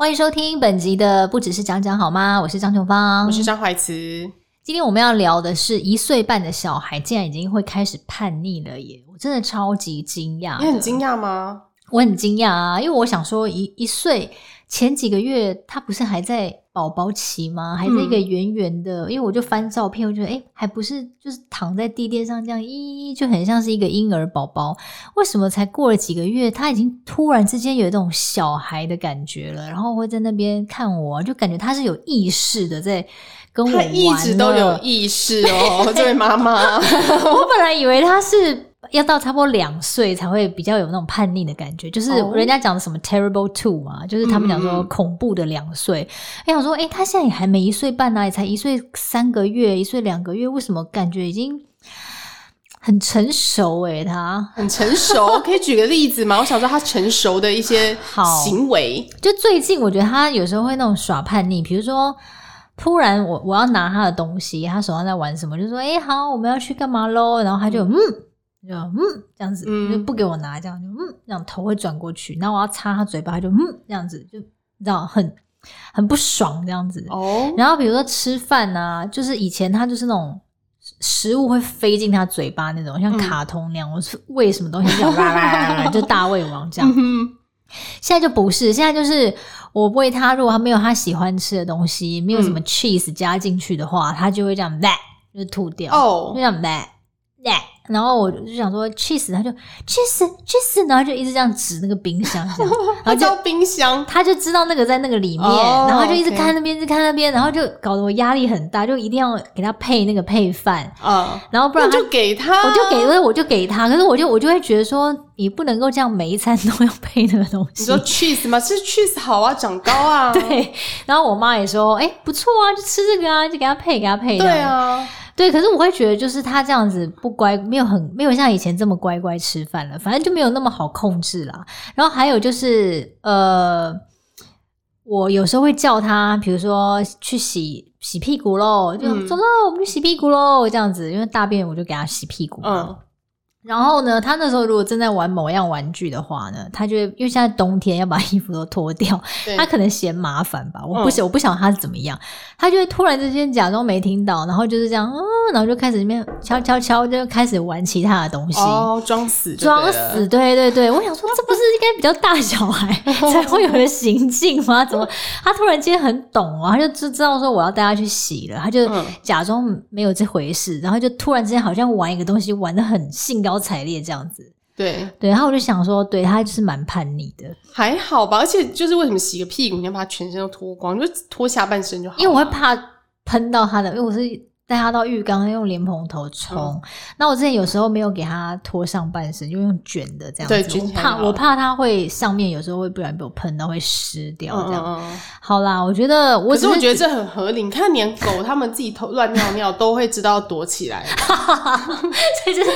欢迎收听本集的不只是讲讲好吗？我是张琼芳，我是张怀慈。今天我们要聊的是一岁半的小孩竟然已经会开始叛逆了耶！我真的超级惊讶。你很惊讶吗？我很惊讶啊，因为我想说一，一一岁前几个月他不是还在宝宝期吗？还是一个圆圆的，嗯、因为我就翻照片，我觉得诶还不是就是躺在地垫上这样，咦，就很像是一个婴儿宝宝。为什么才过了几个月，他已经突然之间有一种小孩的感觉了？然后会在那边看我，就感觉他是有意识的在跟我玩。他一直都有意识哦，这位妈妈。我本来以为他是。要到差不多两岁才会比较有那种叛逆的感觉，就是人家讲的什么 terrible two 嘛，就是他们讲说恐怖的两岁。哎、嗯，我说，哎，他现在也还没一岁半呢、啊，也才一岁三个月，一岁两个月，为什么感觉已经很成熟、欸？哎，他很成熟，可以举个例子吗？我想说他成熟的一些 行为，就最近我觉得他有时候会那种耍叛逆，比如说突然我我要拿他的东西，他手上在玩什么，就说，哎，好，我们要去干嘛喽？然后他就嗯。就嗯这样子，就不给我拿，这样就嗯，这样头会转过去，然后我要擦他嘴巴，他就嗯这样子，就你知道很很不爽这样子。哦。然后比如说吃饭啊，就是以前他就是那种食物会飞进他嘴巴那种，像卡通那样，我是喂什么东西这样啦啦啦，就大胃王这样。现在就不是，现在就是我喂他，如果他没有他喜欢吃的东西，没有什么 cheese 加进去的话，他就会这样，就吐掉。哦。就这样，然后我就想说，cheese，他就 cheese，cheese，然后就一直这样指那个冰箱，这样，然后叫冰箱，他就知道那个在那个里面，哦、然后就一直看那边直看那边，然后就搞得我压力很大，就一定要给他配那个配饭，啊、哦，然后不然他就给他，我就给，我就，我就给他，可是我就我就会觉得说，你不能够这样每一餐都要配那个东西。你说 cheese 吗？吃 cheese 好啊，长高啊。对，然后我妈也说，哎，不错啊，就吃这个啊，就给他配，给他配。对啊。对，可是我会觉得，就是他这样子不乖，没有很没有像以前这么乖乖吃饭了，反正就没有那么好控制啦。然后还有就是，呃，我有时候会叫他，比如说去洗洗屁股喽，就、嗯、走喽，我们去洗屁股喽，这样子，因为大便我就给他洗屁股。嗯。然后呢，他那时候如果正在玩某样玩具的话呢，他就因为现在冬天要把衣服都脱掉，他可能嫌麻烦吧。我不想，嗯、我不想他是怎么样，他就会突然之间假装没听到，然后就是这样，嗯，然后就开始里面敲敲敲，就开始玩其他的东西，哦，装死，装死，对对对。我想说，这不是应该比较大小孩 才会有的行径吗？怎么他突然间很懂啊？他就知知道说我要带他去洗了，他就假装没有这回事，然后就突然之间好像玩一个东西玩的很兴高高采烈这样子，对对，然后我就想说，对他就是蛮叛逆的，还好吧。而且就是为什么洗个屁股，你要把他全身都脱光，就脱下半身就好。因为我会怕喷到他的，因为我是。带他到浴缸用莲蓬头冲，嗯、那我之前有时候没有给他脱上半身，就用卷的这样子。怕我怕他会上面有时候会不然被我喷到会湿掉这样。嗯嗯好啦，我觉得我只是，可是我觉得这很合理。你看，连狗他们自己偷乱尿尿都会知道躲起来。所以就是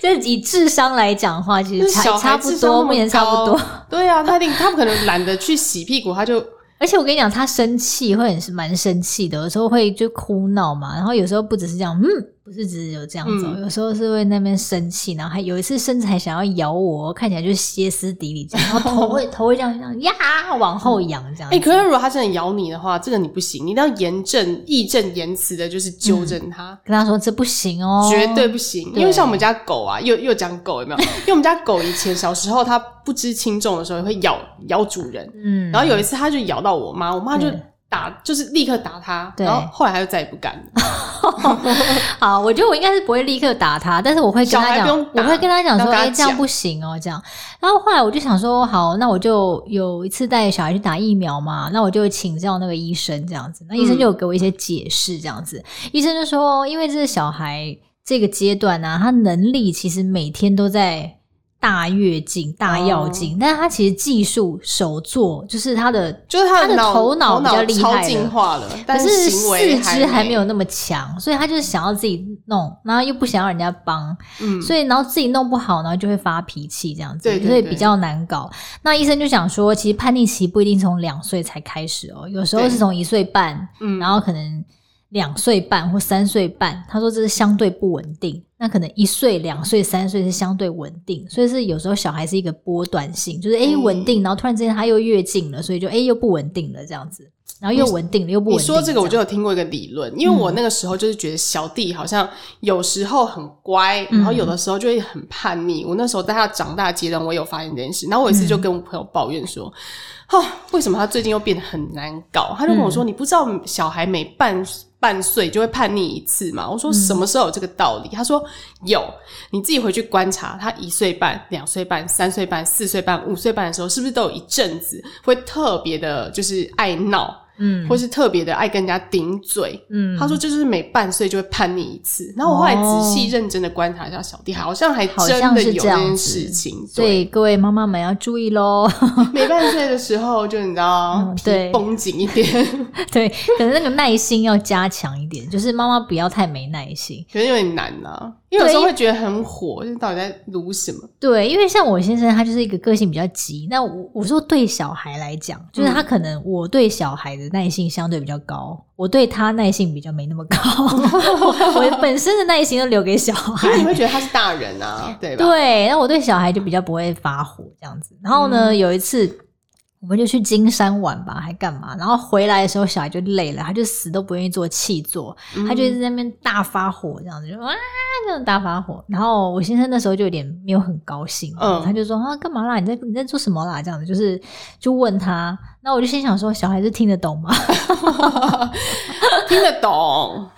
就是以智商来讲的话，其实差差不多，目前差不多。对啊，他一定他不可能懒得去洗屁股，他就。而且我跟你讲，他生气会很蛮生气的，有时候会就哭闹嘛，然后有时候不只是这样，嗯。不是只有这样子，嗯、有时候是会那边生气，然后还有一次甚至还想要咬我，看起来就是歇斯底里这样，然后头会头会这样这样呀往后仰这样。哎、欸，可是如果他真的咬你的话，这个你不行，你一定要严正义正言辞的，就是纠正他、嗯，跟他说这不行哦，绝对不行。因为像我们家狗啊，又又讲狗有没有？因为我们家狗以前小时候它不知轻重的时候会咬咬主人，嗯，然后有一次它就咬到我妈，我妈就。打就是立刻打他，然后后来他就再也不敢了。好，我觉得我应该是不会立刻打他，但是我会跟他讲，我会跟他讲说，哎、欸，这样不行哦，这样。然后后来我就想说，好，那我就有一次带小孩去打疫苗嘛，那我就请教那个医生这样子，那医生就有给我一些解释这样子。嗯、医生就说，因为这个小孩这个阶段呢、啊，他能力其实每天都在。大跃进、大药进，但是他其实技术手作，就是他的，就是他的头脑比较厉害超进化了，但是四肢还没有那么强，所以他就是想要自己弄，然后又不想要人家帮，嗯，所以然后自己弄不好，然后就会发脾气这样子，对所以比较难搞。那医生就想说，其实叛逆期不一定从两岁才开始哦，有时候是从一岁半，嗯，然后可能两岁半或三岁半，他说这是相对不稳定。那可能一岁、两岁、三岁是相对稳定，所以是有时候小孩是一个波段性，就是哎稳定，然后突然之间他又跃进了，所以就哎又不稳定了这样子。然后又稳定了，又不稳定。你说这个，我就有听过一个理论，因为我那个时候就是觉得小弟好像有时候很乖，嗯、然后有的时候就会很叛逆。我那时候在他长大阶段，我有发现这件事。然后我有一次就跟我朋友抱怨说：“哈、为什么他最近又变得很难搞？”他就跟我说：“嗯、你不知道小孩每半半岁就会叛逆一次吗？”我说：“什么时候有这个道理？”他说：“有，你自己回去观察，他一岁半、两岁半、三岁半、四岁半、五岁半的时候，是不是都有一阵子会特别的，就是爱闹？”嗯，或是特别的爱跟人家顶嘴，嗯，他说就是每半岁就会叛逆一次，然后我后来仔细认真的观察一下小弟，好像还真的有这件事情，所以各位妈妈们要注意喽，每半岁的时候就你知道，对，绷紧一点，对，可能那个耐心要加强一点，就是妈妈不要太没耐心，可能有点难呐。因为有时候会觉得很火，就是到底在撸什么？对，因为像我先生，他就是一个个性比较急。那我我说对小孩来讲，就是他可能我对小孩的耐性相对比较高，嗯、我对他耐性比较没那么高。我本身的耐心都留给小孩，因为你会觉得他是大人啊，对吧？对，那我对小孩就比较不会发火这样子。然后呢，嗯、有一次。我们就去金山玩吧，还干嘛？然后回来的时候，小孩就累了，他就死都不愿意坐气座，嗯、他就在那边大发火，这样子就哇，这样大发火。然后我先生那时候就有点没有很高兴，嗯、他就说啊，干嘛啦？你在你在做什么啦？这样子就是就问他。那我就心想说，小孩子听得懂吗？听得懂。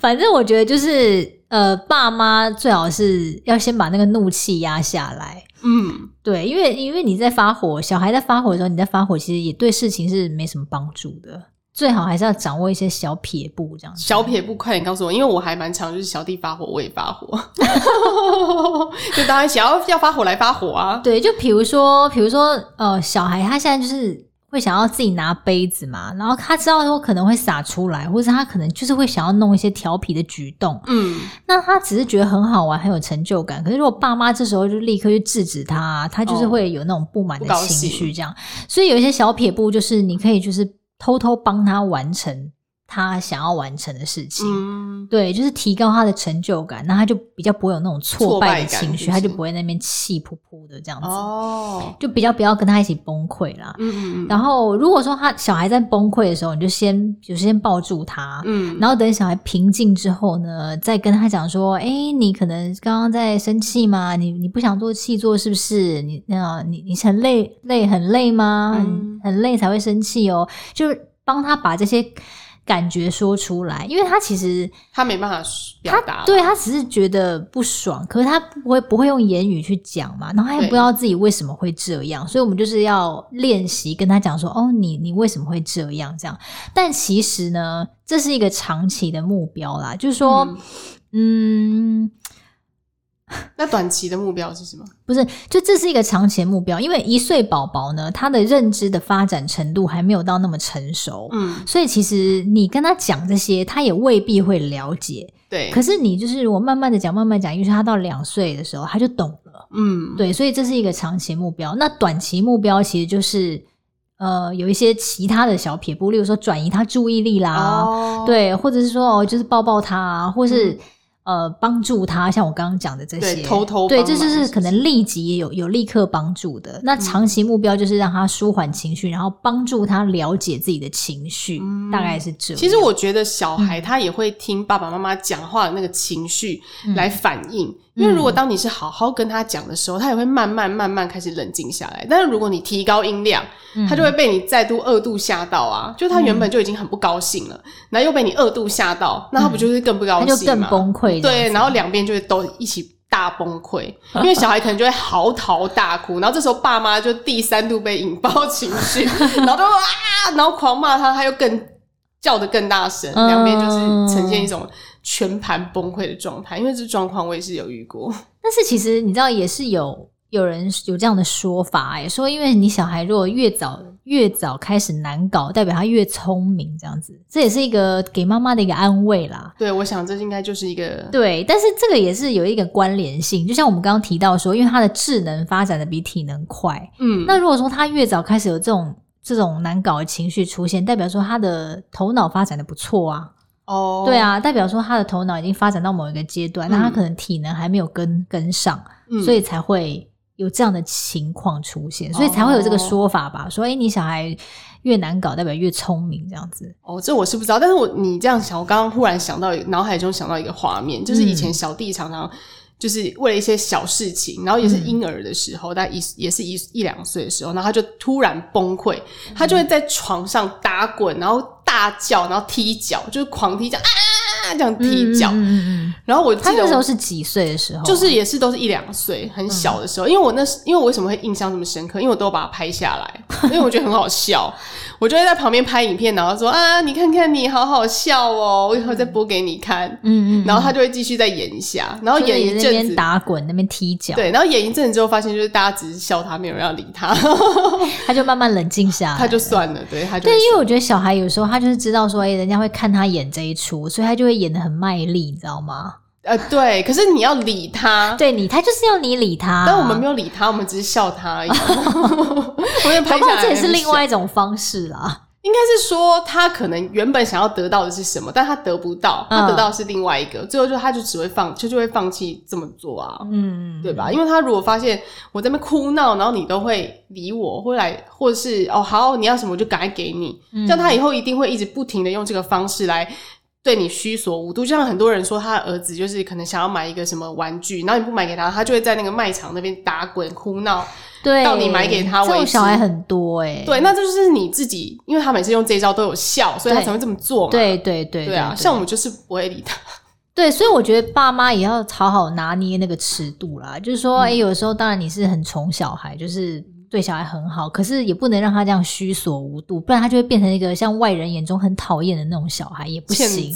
反正我觉得就是呃，爸妈最好是要先把那个怒气压下来。嗯，对，因为因为你在发火，小孩在发火的时候，你在发火，其实也对事情是没什么帮助的。最好还是要掌握一些小撇步，这样子。小撇步，快点告诉我，因为我还蛮常，就是小弟发火，我也发火，就当然想要要发火来发火啊。对，就比如说，比如说，呃，小孩他现在就是。会想要自己拿杯子嘛，然后他知道说可能会洒出来，或者他可能就是会想要弄一些调皮的举动。嗯，那他只是觉得很好玩，很有成就感。可是如果爸妈这时候就立刻去制止他，他就是会有那种不满的情绪，这样。所以有一些小撇步，就是你可以就是偷偷帮他完成。他想要完成的事情，嗯、对，就是提高他的成就感，那他就比较不会有那种挫败的情绪，他就不会在那边气噗噗的这样子，哦，就比较不要跟他一起崩溃啦。嗯嗯。然后如果说他小孩在崩溃的时候，你就先就先抱住他，嗯，然后等小孩平静之后呢，再跟他讲说，哎，你可能刚刚在生气吗？你你不想做气做是不是？你那你你很累累很累吗？嗯、很累才会生气哦，就是帮他把这些。感觉说出来，因为他其实他没办法表达，对，他只是觉得不爽，可是他不会不会用言语去讲嘛，然后他也不知道自己为什么会这样，所以我们就是要练习跟他讲说，哦，你你为什么会这样这样？但其实呢，这是一个长期的目标啦，就是说，嗯。嗯那短期的目标是什么？不是，就这是一个长期的目标，因为一岁宝宝呢，他的认知的发展程度还没有到那么成熟，嗯，所以其实你跟他讲这些，他也未必会了解，对。可是你就是我慢慢的讲，慢慢讲，因为他到两岁的时候他就懂了，嗯，对，所以这是一个长期目标。那短期目标其实就是呃有一些其他的小撇步，例如说转移他注意力啦，哦，对，或者是说哦就是抱抱他啊，或是。嗯呃，帮助他，像我刚刚讲的这些，对，偷偷对，这就是可能立即也有有立刻帮助的。那长期目标就是让他舒缓情绪，嗯、然后帮助他了解自己的情绪，嗯、大概是这样。其实我觉得小孩他也会听爸爸妈妈讲话的那个情绪来反应。嗯因为如果当你是好好跟他讲的时候，他也会慢慢慢慢开始冷静下来。但是如果你提高音量，他就会被你再度二度吓到啊！就他原本就已经很不高兴了，然后又被你二度吓到，那他不就是更不高兴吗？他就更崩溃。对，然后两边就会都一起大崩溃，因为小孩可能就会嚎啕大哭，然后这时候爸妈就第三度被引爆情绪，然后就啊，然后狂骂他，他又更叫得更大声，两边就是呈现一种。全盘崩溃的状态，因为这状况我也是有遇过。但是其实你知道，也是有有人有这样的说法，哎，说因为你小孩如果越早越早开始难搞，代表他越聪明，这样子，这也是一个给妈妈的一个安慰啦。对，我想这应该就是一个对，但是这个也是有一个关联性，就像我们刚刚提到说，因为他的智能发展的比体能快，嗯，那如果说他越早开始有这种这种难搞的情绪出现，代表说他的头脑发展的不错啊。哦，对啊，代表说他的头脑已经发展到某一个阶段，那、嗯、他可能体能还没有跟跟上，嗯、所以才会有这样的情况出现，所以才会有这个说法吧？哦、说，哎，你小孩越难搞，代表越聪明，这样子。哦，这我是不知道，但是我你这样想，我刚刚忽然想到，脑海中想到一个画面，就是以前小弟常常就是为了一些小事情，然后也是婴儿的时候，大概一也是一一两岁的时候，然后他就突然崩溃，他就会在床上打滚，然后。大叫，然后踢脚，就是狂踢脚，这样踢脚。嗯嗯嗯、然后我记得那时候是几岁的时候？就是也是都是一两岁，很小的时候。嗯、因为我那时，因为我为什么会印象这么深刻？因为我都把它拍下来，因为我觉得很好笑。我就会在旁边拍影片，然后说啊，你看看你好好笑哦，我以后再播给你看。嗯嗯。然后他就会继续再演一下，然后演一阵子，打滚，那边踢脚。对，然后演一阵子之后，发现就是大家只是笑他，没有人要理他，他就慢慢冷静下来，他就算了。对，他就对，因为我觉得小孩有时候他就是知道说，哎，人家会看他演这一出，所以他就会演的很卖力，你知道吗？呃，对，可是你要理他，对你，他就是要你理他，但我们没有理他，我们只是笑他而已。我也拍下来，这也是另外一种方式啦。应该是说，他可能原本想要得到的是什么，但他得不到，他得到的是另外一个，嗯、最后就他就只会放，就就会放弃这么做啊，嗯，对吧？因为他如果发现我在那边哭闹，然后你都会理我，会来，或者是哦好，你要什么我就赶快给你，这样他以后一定会一直不停的用这个方式来。对你虚索无度，就像很多人说，他的儿子就是可能想要买一个什么玩具，然后你不买给他，他就会在那个卖场那边打滚哭闹，对，到你买给他为止。这种小孩很多哎、欸，对，那就是你自己，因为他每次用这一招都有效，所以他才会这么做嘛。对对对，对，对啊，像我们就是不会理他。对，所以我觉得爸妈也要好好拿捏那个尺度啦。就是说，哎、嗯，有时候当然你是很宠小孩，就是。对小孩很好，可是也不能让他这样虚所无度，不然他就会变成一个像外人眼中很讨厌的那种小孩，也不行。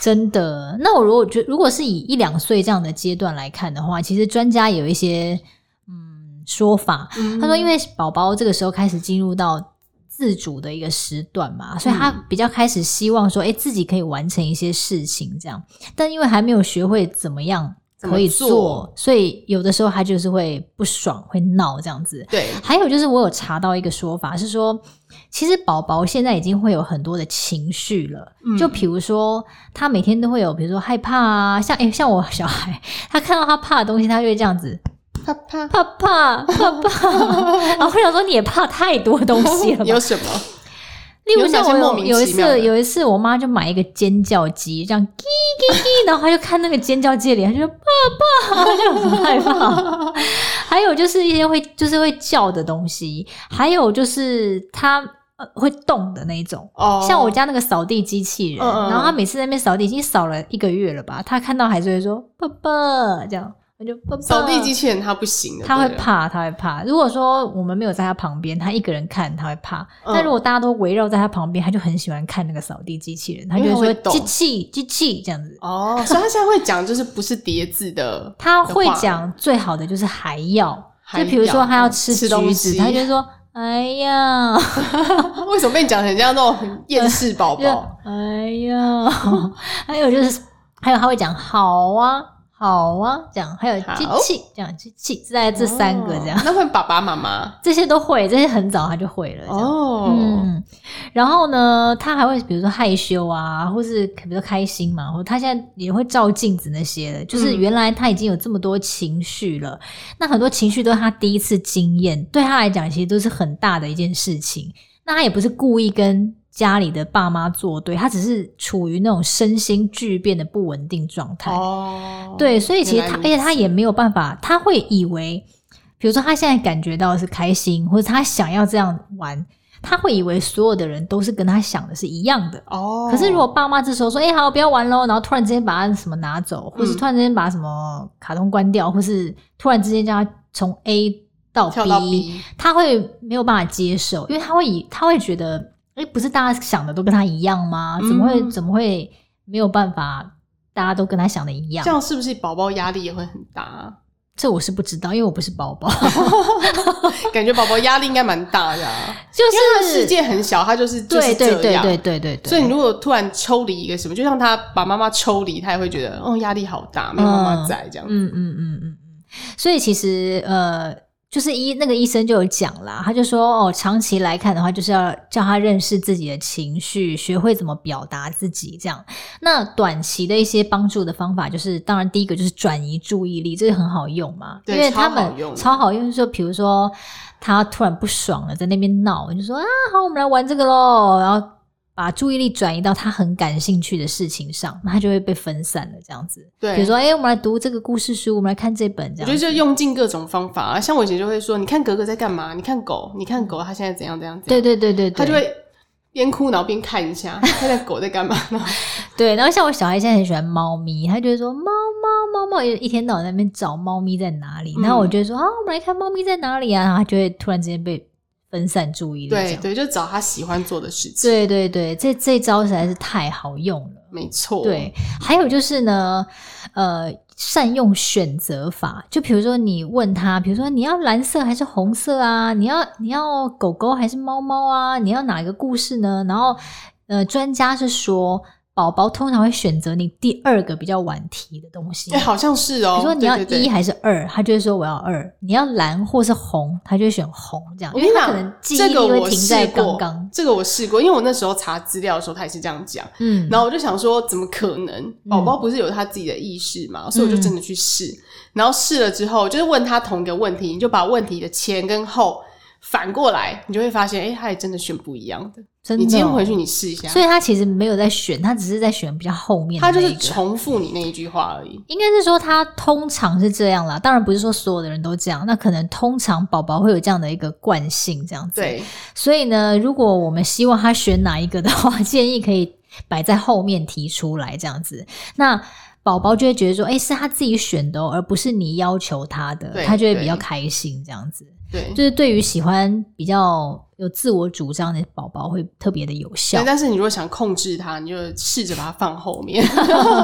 真的。那我如果觉，如果是以一两岁这样的阶段来看的话，其实专家有一些嗯说法。嗯、他说，因为宝宝这个时候开始进入到自主的一个时段嘛，所以他比较开始希望说，哎，自己可以完成一些事情这样，但因为还没有学会怎么样。可以做，做，所以有的时候他就是会不爽，会闹这样子。对，还有就是我有查到一个说法是说，其实宝宝现在已经会有很多的情绪了。嗯，就比如说他每天都会有，比如说害怕啊，像诶、欸、像我小孩，他看到他怕的东西，他就会这样子，怕怕怕怕怕怕。然后我想说，你也怕太多东西了，有什么？例如像我有有一次，有一次我妈就买一个尖叫鸡，这样叽叽叽，然后她就看那个尖叫鸡的脸，她就说爸爸，她就很害怕。还有就是一些会就是会叫的东西，还有就是它会动的那种。哦，像我家那个扫地机器人，然后他每次在那边扫地，已经扫了一个月了吧，他看到还是会说爸爸这样。就扫地机器人他不行，他会怕，他会怕。如果说我们没有在他旁边，他一个人看他会怕。嗯、但如果大家都围绕在他旁边，他就很喜欢看那个扫地机器人，他就会说机器机器这样子。哦，所以他现在会讲就是不是叠字的，他会讲最好的就是还要，就比如说他要吃橘子，他就说 哎呀，为什么被你讲成这样那种厌世宝 宝？哎呀，还有就是还有他会讲好啊。好啊，这样还有机器，这样机器，在这三个这样，哦、那会爸爸妈妈 这些都会，这些很早他就会了。哦，嗯，然后呢，他还会比如说害羞啊，或是比如说开心嘛，或他现在也会照镜子那些的，就是原来他已经有这么多情绪了，嗯、那很多情绪都是他第一次经验，对他来讲其实都是很大的一件事情。那他也不是故意跟。家里的爸妈作对，他只是处于那种身心巨变的不稳定状态。哦，对，所以其实他，而且他也没有办法，他会以为，比如说他现在感觉到是开心，或者他想要这样玩，他会以为所有的人都是跟他想的是一样的。哦，可是如果爸妈这时候说：“哎、欸，好，不要玩喽。”然后突然之间把他什么拿走，或是突然之间把什么卡通关掉，或是突然之间叫他从 A 到 B，到 B 他会没有办法接受，因为他会以他会觉得。哎，不是大家想的都跟他一样吗？怎么会、嗯、怎么会没有办法？大家都跟他想的一样，这样是不是宝宝压力也会很大？这我是不知道，因为我不是宝宝 感觉宝宝压力应该蛮大的、啊。就是他世界很小，他就是就是这样，对对对对对对。所以你如果突然抽离一个什么，就像他把妈妈抽离，他也会觉得哦压力好大，没有妈妈在这样。嗯嗯嗯嗯嗯。所以其实呃。就是医那个医生就有讲啦，他就说哦，长期来看的话，就是要叫他认识自己的情绪，学会怎么表达自己这样。那短期的一些帮助的方法，就是当然第一个就是转移注意力，这个很好用嘛，因为他们超好用，就比如说他突然不爽了，在那边闹，就说啊，好，我们来玩这个喽，然后。把注意力转移到他很感兴趣的事情上，那他就会被分散了。这样子，对，比如说，哎、欸，我们来读这个故事书，我们来看这本。这样子，我觉得就用尽各种方法啊。像我以前就会说，你看格格在干嘛？你看狗，你看狗，它现在怎样怎样。对对对对对，他就会边哭然后边看一下，看看狗在干嘛呢？对，然后像我小孩现在很喜欢猫咪，他就会说猫猫猫猫，一天到晚在那边找猫咪在哪里。然后我就会说啊，我们来看猫咪在哪里啊，然后他就会突然之间被。分散注意力，对对，就找他喜欢做的事情。对对对，这这招实在是太好用了。没错，对，还有就是呢，呃，善用选择法。就比如说，你问他，比如说你要蓝色还是红色啊？你要你要狗狗还是猫猫啊？你要哪一个故事呢？然后，呃，专家是说。宝宝通常会选择你第二个比较晚提的东西，哎、欸，好像是哦。比如说你要一还是二，他就会说我要二。你要蓝或是红，他就会选红。这样，因为他可能记忆力会停在刚刚。这个我试过，因为我那时候查资料的时候，他也是这样讲。嗯，然后我就想说，怎么可能？宝宝不是有他自己的意识嘛？嗯、所以我就真的去试。然后试了之后，就是问他同一个问题，你就把问题的前跟后。反过来，你就会发现，哎、欸，他也真的选不一样的。真的、哦，你今天回去你试一下。所以他其实没有在选，他只是在选比较后面的。他就是重复你那一句话而已。应该是说他通常是这样啦，当然不是说所有的人都这样。那可能通常宝宝会有这样的一个惯性，这样子。对。所以呢，如果我们希望他选哪一个的话，建议可以摆在后面提出来，这样子。那宝宝就会觉得说，哎、欸，是他自己选的哦，而不是你要求他的，他就会比较开心，这样子。对，就是对于喜欢比较有自我主张的宝宝会特别的有效。对，但是你如果想控制他，你就试着把它放后面。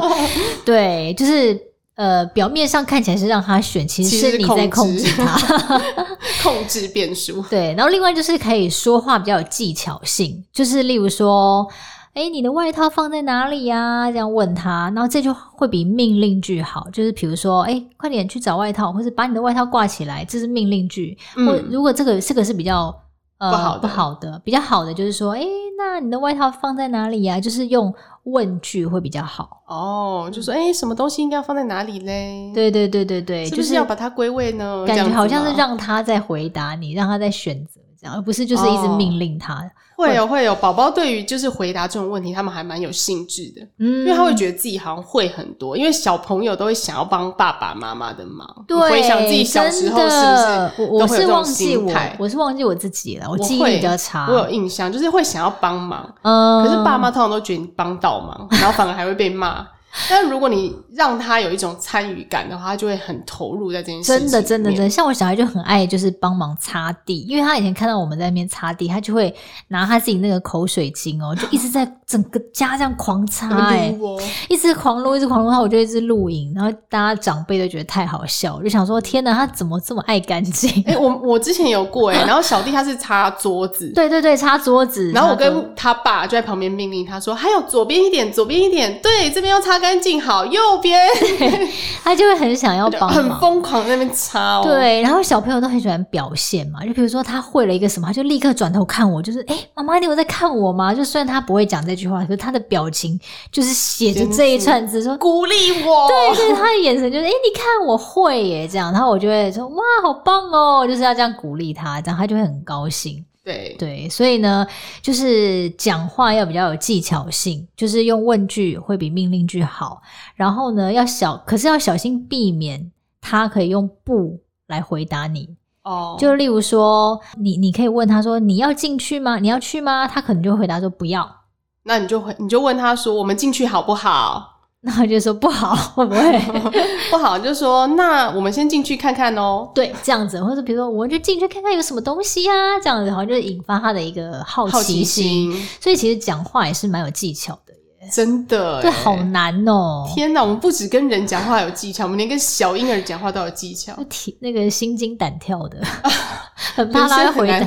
对，就是呃，表面上看起来是让他选，其实是你在控制他，控制变数。对，然后另外就是可以说话比较有技巧性，就是例如说。哎，你的外套放在哪里呀？这样问他，然后这就会比命令句好。就是比如说，哎，快点去找外套，或是把你的外套挂起来，这是命令句。嗯、或如果这个这个是比较呃不好，不好的，比较好的就是说，哎，那你的外套放在哪里呀？就是用问句会比较好。哦，就说，哎，什么东西应该放在哪里嘞？对对对对对，就是要把它归位呢。感觉好像是让他在回答你，让他在选择这样，而不是就是一直命令他。哦会有会有，宝宝对于就是回答这种问题，他们还蛮有兴致的，嗯，因为他会觉得自己好像会很多，因为小朋友都会想要帮爸爸妈妈的忙。对，回想自己小时候是不是？我我是忘记我，我是忘记我自己了，我记忆比较差。我有印象，就是会想要帮忙，嗯，可是爸妈通常都觉得你帮倒忙，然后反而还会被骂。但如果你让他有一种参与感的话，他就会很投入在这件事情。真的，真的，真的，像我小孩就很爱，就是帮忙擦地，因为他以前看到我们在那边擦地，他就会拿他自己那个口水巾哦，就一直在整个家这样狂擦，哎，一直狂撸，一直狂撸，他我就一直录影，然后大家长辈都觉得太好笑，就想说天哪，他怎么这么爱干净？哎、欸，我我之前有过哎，然后小弟他是擦桌子，对对对，擦桌子，然后我跟他爸就在旁边命令他说，还有左边一点，左边一点，对，这边要擦干净，好，右边，他就会很想要帮忙，很疯狂在那边擦哦。对，然后小朋友都很喜欢表现嘛，就比如说他会了一个什么，他就立刻转头看我，就是哎，妈妈，你有在看我吗？就虽然他不会讲这句话，可是他的表情就是写着这一串字，说鼓励我。对，对，他的眼神就是哎，你看我会耶，这样，然后我就会说哇，好棒哦，就是要这样鼓励他，这样他就会很高兴。对对，所以呢，就是讲话要比较有技巧性，就是用问句会比命令句好。然后呢，要小，可是要小心避免他可以用不来回答你。哦，就例如说，你你可以问他说：“你要进去吗？你要去吗？”他可能就回答说：“不要。”那你就会你就问他说：“我们进去好不好？”那我就说不好，会不会 不好？就说那我们先进去看看哦。对，这样子，或者比如说，我们就进去看看有什么东西啊，这样子，好像就引发他的一个好奇心。奇心。所以其实讲话也是蛮有技巧的耶，真的。对，好难哦！天哪，我们不止跟人讲话有技巧，我们连跟小婴儿讲话都有技巧，提那个心惊胆跳的，很怕他会回答，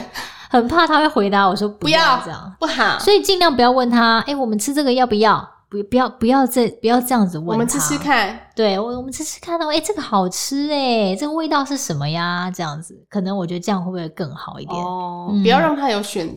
很怕他会回答我说不要这样，不好。所以尽量不要问他，哎，我们吃这个要不要？不不要不要再不要这样子问他。我们吃吃看，对，我我们吃吃看到，哎，这个好吃哎，这个味道是什么呀？这样子，可能我觉得这样会不会更好一点？哦，嗯、不要让他有选，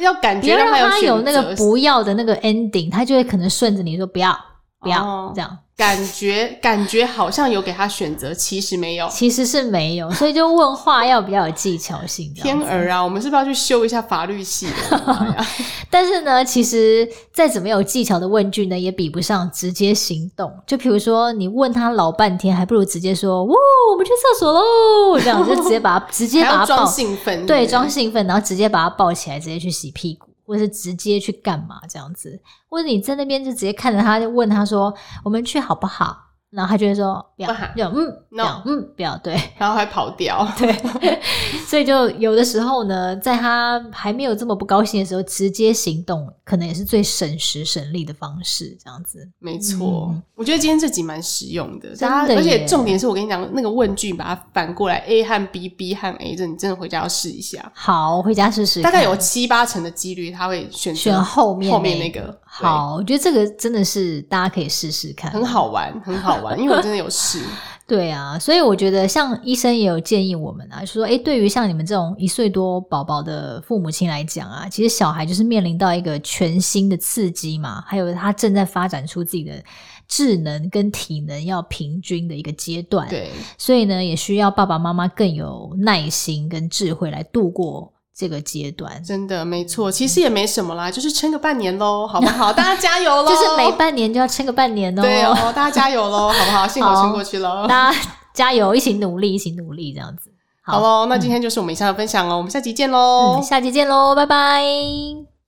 要感觉让他有，让他有那个不要的那个 ending，他就会可能顺着你说不要不要、哦、这样。感觉感觉好像有给他选择，其实没有，其实是没有，所以就问话要比较有技巧性。天儿啊，我们是不是要去修一下法律系的？但是呢，其实再怎么有技巧的问句呢，也比不上直接行动。就比如说，你问他老半天，还不如直接说：“呜，我们去厕所喽！”这样就直接把他直接把他装兴奋，对，装兴奋，然后直接把他抱起来，直接去洗屁股。或者是直接去干嘛这样子，或者你在那边就直接看着他，就问他说：“我们去好不好？”然后他就会说不要，不要，嗯不要，对，然后还跑掉，对，所以就有的时候呢，在他还没有这么不高兴的时候，直接行动可能也是最省时省力的方式，这样子，没错。嗯、我觉得今天这集蛮实用的，真的，而且重点是我跟你讲那个问句，把它反过来，A 和 B，B 和 A，这你真的回家要试一下。好，回家试试，大概有七八成的几率他会选选后面后面那个。好，我觉得这个真的是大家可以试试看，很好玩，很好玩，因为我真的有事。对啊，所以我觉得像医生也有建议我们啊，就是说，诶，对于像你们这种一岁多宝宝的父母亲来讲啊，其实小孩就是面临到一个全新的刺激嘛，还有他正在发展出自己的智能跟体能要平均的一个阶段，对，所以呢，也需要爸爸妈妈更有耐心跟智慧来度过。这个阶段真的没错，其实也没什么啦，就是撑个半年喽，好不好？大家加油喽！就是每半年就要撑个半年哦。对哦，大家加油喽，好不好？幸好撑过去了，大家加油，一起努力，一起努力，这样子。好喽，那今天就是我们以上的分享哦，嗯、我们下集见喽、嗯，下集见喽，拜拜。